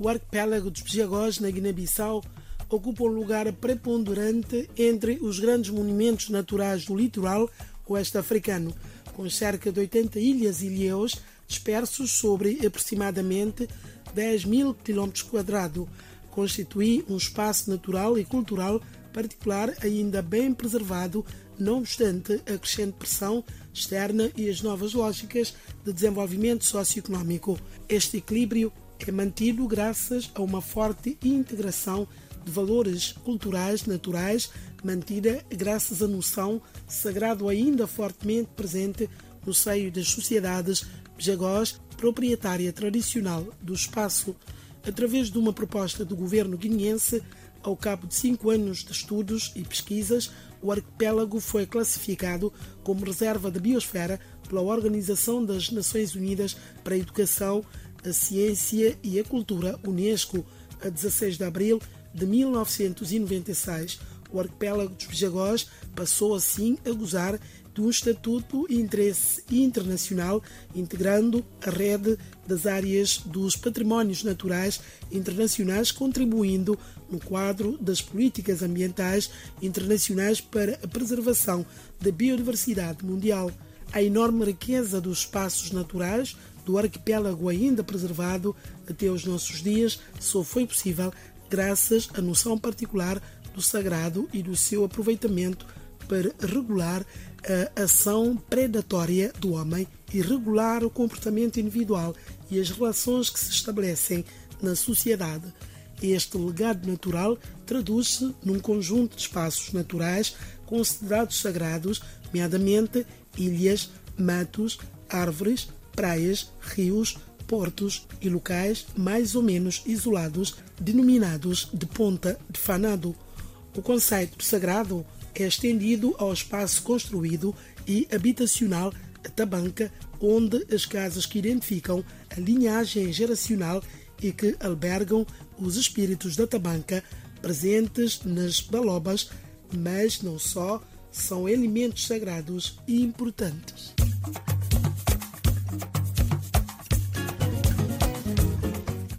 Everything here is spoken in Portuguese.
o arquipélago dos Pijagós, na Guiné-Bissau, ocupa um lugar preponderante entre os grandes monumentos naturais do litoral oeste africano, com cerca de 80 ilhas e ilhéus dispersos sobre aproximadamente 10 mil km quadrados. Constitui um espaço natural e cultural particular ainda bem preservado, não obstante a crescente pressão externa e as novas lógicas de desenvolvimento socioeconómico. Este equilíbrio é mantido graças a uma forte integração de valores culturais naturais, mantida graças à noção sagrado ainda fortemente presente no seio das sociedades jagós proprietária tradicional do espaço. Através de uma proposta do governo guineense, ao cabo de cinco anos de estudos e pesquisas, o arquipélago foi classificado como reserva da biosfera pela Organização das Nações Unidas para a Educação, a Ciência e a Cultura, Unesco, a 16 de abril de 1996. O arquipélago dos Bijagós passou assim a gozar de um estatuto e interesse internacional, integrando a rede das áreas dos patrimónios naturais internacionais, contribuindo no quadro das políticas ambientais internacionais para a preservação da biodiversidade mundial. A enorme riqueza dos espaços naturais do arquipélago ainda preservado até os nossos dias só foi possível graças à noção particular do sagrado e do seu aproveitamento para regular a ação predatória do homem e regular o comportamento individual e as relações que se estabelecem na sociedade. Este legado natural traduz-se num conjunto de espaços naturais considerados sagrados, nomeadamente ilhas, matos, árvores, praias, rios, portos e locais mais ou menos isolados, denominados de ponta de fanado. O conceito sagrado é estendido ao espaço construído e habitacional Tabanca, onde as casas que identificam a linhagem geracional e que albergam os espíritos da tabanca presentes nas balobas, mas não só, são elementos sagrados e importantes.